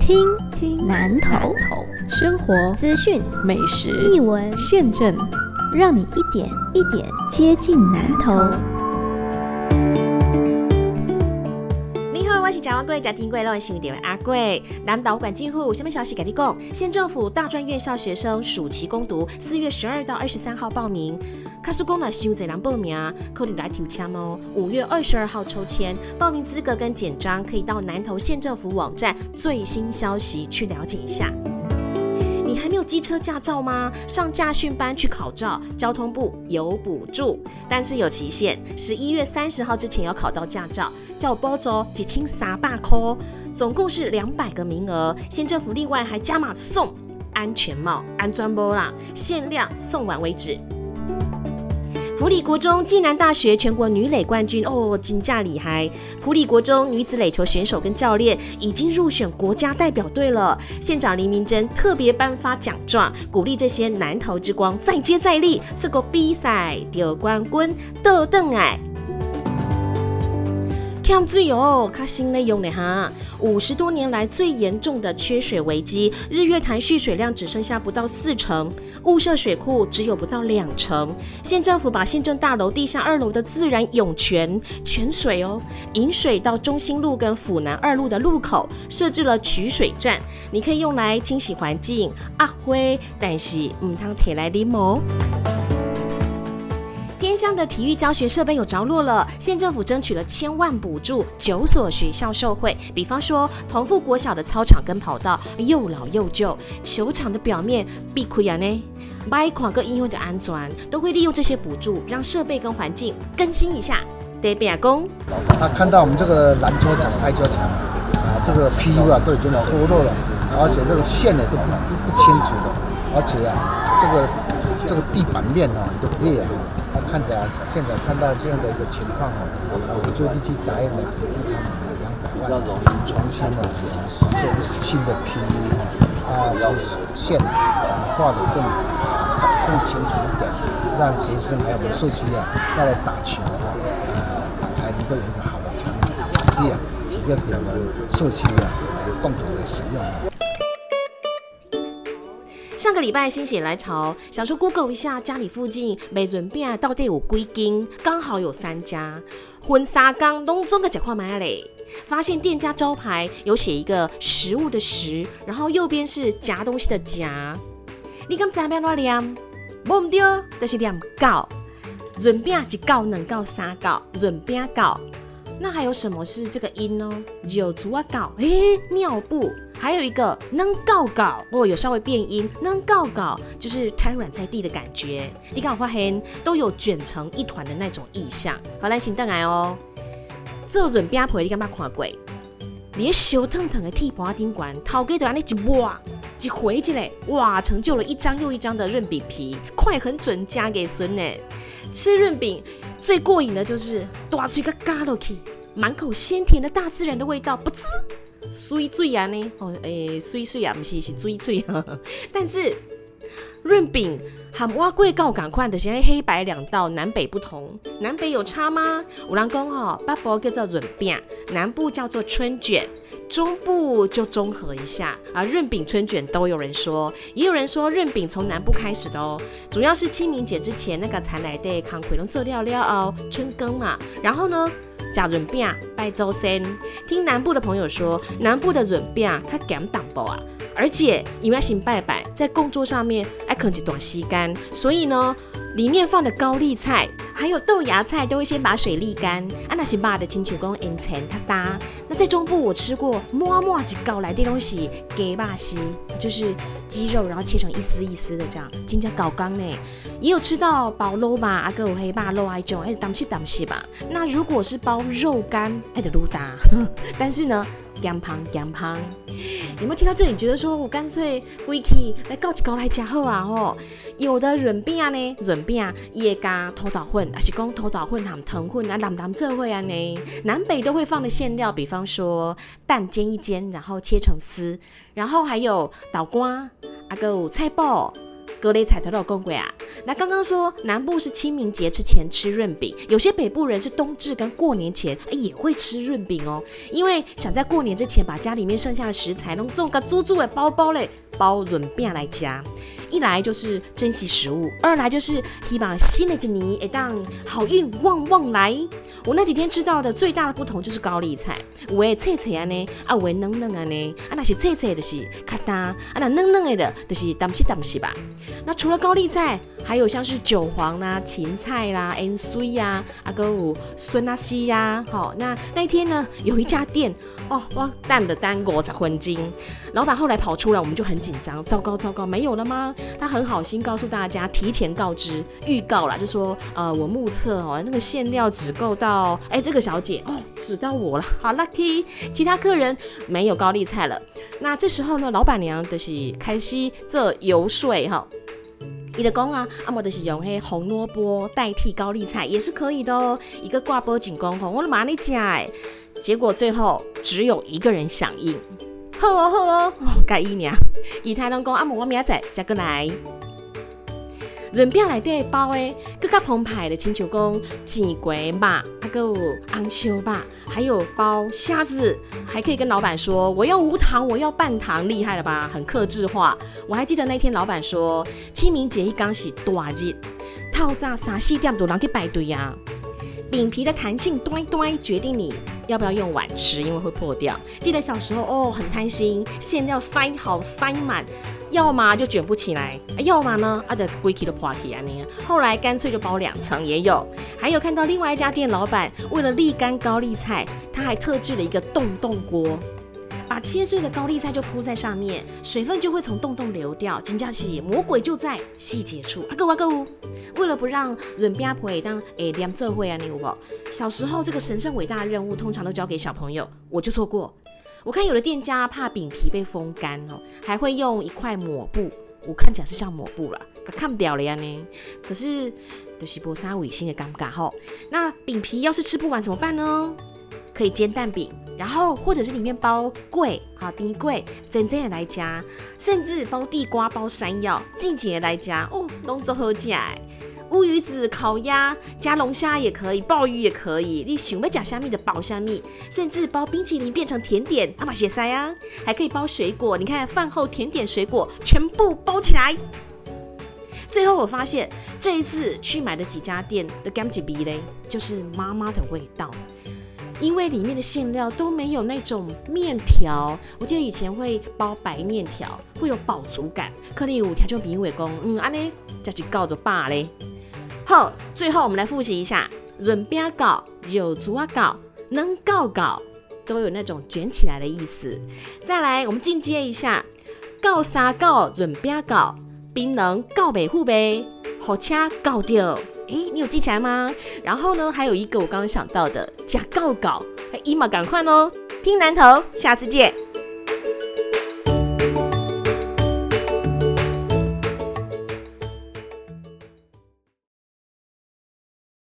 听听南头生活资讯美食译文，现政，让你一点一点接近南投。我是蒋万贵，家庭贵乐新闻点为阿贵。南岛管进户，下面消息给你讲？县政府大专院校学生暑期攻读，四月十二到二十三号报名。卡苏公呢，伤侪人报名啊，可能来抽签哦。五月二十二号抽签，报名资格跟简章可以到南投县政府网站最新消息去了解一下。你还没有机车驾照吗？上驾训班去考照，交通部有补助，但是有期限，十一月三十号之前要考到驾照，叫我包走几清三百块，总共是两百个名额，县政府另外还加码送安全帽、安装包啦，限量送完为止。普里国中暨南大学全国女垒冠军哦，金价厉害！普里国中女子垒球选手跟教练已经入选国家代表队了。县长林明珍特别颁发奖状，鼓励这些南投之光再接再厉，这个比赛得冠军都等哎。欠水哦，较新内容呢哈！五十多年来最严重的缺水危机，日月潭蓄水量只剩下不到四成，雾社水库只有不到两成。县政府把县政大楼地下二楼的自然涌泉泉水哦，引水到中心路跟府南二路的路口，设置了取水站，你可以用来清洗环境、阿灰，但是唔通铁来啉哦。偏乡的体育教学设备有着落了，县政府争取了千万补助，九所学校受惠。比方说，同富国小的操场跟跑道又老又旧，球场的表面必亏啊呢，买款个应用的安装，都会利用这些补助，让设备跟环境更新一下。得变工。他看到我们这个篮球场、排球场啊，这个 PU 啊都已经脱落了，而且这个线呢都不不清楚的，而且啊，这个这个地板面啊都裂啊。他看着啊，现在看到这样的一个情况哦，我就立即答应了补助他们的两百万，重新的做新的 PU 啊，从线啊画的更更清楚一点，让学生还有我们社区啊要来打球啊，呃才能够有一个好的场场地啊，提供给我们社区啊来共同的使用。上个礼拜心血来潮，想说 Google 一下家里附近美润饼到底有几间，刚好有三家，婚纱刚拢中的假块买嘞。发现店家招牌有写一个食物的食，然后右边是夹东西的夹。你敢知咩乱念？无唔对，就是念糕。润饼一糕、两糕、三糕，润饼糕。那还有什么是这个音呢？有足啊糕，诶，尿布。还有一个能告告哦，有稍微变音，能告告就是瘫软在地的感觉。你看我发现都有卷成一团的那种意象。好来，请邓来哦。这润饼皮你敢捌看过？连烧腾腾的铁盘顶管，头家都安尼一挖一回起来，哇，成就了一张又一张的润饼皮，快很准加给孙呢。吃润饼最过瘾的就是抓出一个嘎落去，满口鲜甜的大自然的味道，不滋。水水啊呢？哦，诶，水水啊，不是是水水啊。但是润饼和蛙贵告赶快的，现在黑白两道，南北不同。南北有差吗？有人讲哦，北部叫做润饼，南部叫做春卷，中部就中和一下啊。润饼、春卷都有人说，也有人说润饼从南部开始的哦。主要是清明节之前那个才来的康奎龙做料料哦，春耕嘛。然后呢？加润饼拜周先，听南部的朋友说，南部的润饼它咸淡薄啊，而且因为要行拜拜，在供桌上面爱啃几段吸干，所以呢，里面放的高丽菜还有豆芽菜都会先把水沥干。啊，那是爸的金球公因前他搭。那在中部我吃过摸摸几高来的东西，给巴西就是鸡肉，然后切成一丝一丝的这样，金加高刚呢。也有吃到包肉吧，阿哥有黑霸肉爱种，还是当西当西吧。那如果是包肉干，还得卤大。但是呢，姜胖姜胖，有没有听到这里？觉得说我干脆 Vicky 来告几高来加好啊？吼，有的润饼呢，润饼也加土豆混，还是讲土豆混含藤混啊，南南这会啊呢？南北都会放的馅料，比方说蛋煎一煎，然后切成丝，然后还有倒瓜，阿哥有菜脯。格雷彩头都公鬼啊。那刚刚说南部是清明节之前吃润饼，有些北部人是冬至跟过年前也会吃润饼哦，因为想在过年之前把家里面剩下的食材弄做个猪猪的包包嘞，包润饼来夹。一来就是珍惜食物，二来就是希望新的一年会当好运旺旺来。我那几天吃到的最大的不同就是高丽菜，有诶脆脆啊呢，啊有诶嫩嫩啊呢，啊那是脆脆就是咔哒，啊那嫩嫩的就是淡西淡西吧。那除了高丽菜，还有像是韭黄啦、芹菜啦、N 水呀、啊个有酸啊西呀。好，那那一天呢，有一家店哦，哇，淡的单果才混金。老板后来跑出来，我们就很紧张，糟糕糟糕，没有了吗？他很好心告诉大家，提前告知预告啦，就说呃，我目测哦，那个馅料只够到哎这个小姐哦，只到我了，好 lucky，其他客人没有高丽菜了。那这时候呢，老板娘就是开始这游说哈。你的工啊，阿莫的是用黑红萝卜代替高丽菜也是可以的哦。一个挂波锦公红，我的妈你讲哎，结果最后只有一个人响应，好哦好哦，改一年，以台能讲阿莫我明仔再过来。润饼内底包诶更加澎湃的，亲像讲煎龟肉，啊个红烧肉，还有包虾子，还可以跟老板说我要无糖，我要半糖，厉害了吧？很克制化。我还记得那天老板说清明节一刚是大日，套餐三四点都人去排队呀。饼皮的弹性，端端决定你要不要用碗吃，因为会破掉。记得小时候哦，很贪心，馅料塞好塞满，要么就卷不起来，要么呢，啊的龟壳都破起啊呢。后来干脆就包两层也有。还有看到另外一家店老板为了沥干高丽菜，他还特制了一个冻冻锅。把切碎的高丽菜就铺在上面，水分就会从洞洞流掉。金佳喜，魔鬼就在细节处。阿哥哇哥为了不让润饼婆当诶连这会啊，你有不？小时候这个神圣伟大的任务，通常都交给小朋友，我就做过。我看有的店家怕饼皮被风干哦，还会用一块抹布，我看起来是像抹布啦，可看不掉了呀呢。可是都是波沙尾心的尴尬吼。那饼皮要是吃不完怎么办呢？可以煎蛋饼，然后或者是里面包桂，好丁桂，真正的来加，甚至包地瓜、包山药，季节来加哦，龙舟喝起来，乌鱼子、烤鸭加龙虾也可以，鲍鱼也可以，你想要加虾米的包虾米，甚至包冰淇淋变成甜点，阿玛谢塞啊，还可以包水果，你看饭后甜点水果全部包起来。最后我发现这一次去买的几家店的甘吉比嘞，就是妈妈的味道。因为里面的馅料都没有那种面条，我记得以前会包白面条，会有饱足感。可能五条就比伟公，嗯，安尼这就够着爸嘞。好，最后我们来复习一下：润饼糕、有足啊糕、能糕糕，都有那种卷起来的意思。再来，我们进阶一下：糕沙糕、润饼糕、冰能糕北户呗，火车糕掉。诶，你有记起来吗？然后呢，还有一个我刚刚想到的，假告告，伊玛赶快哦！听南头，下次见。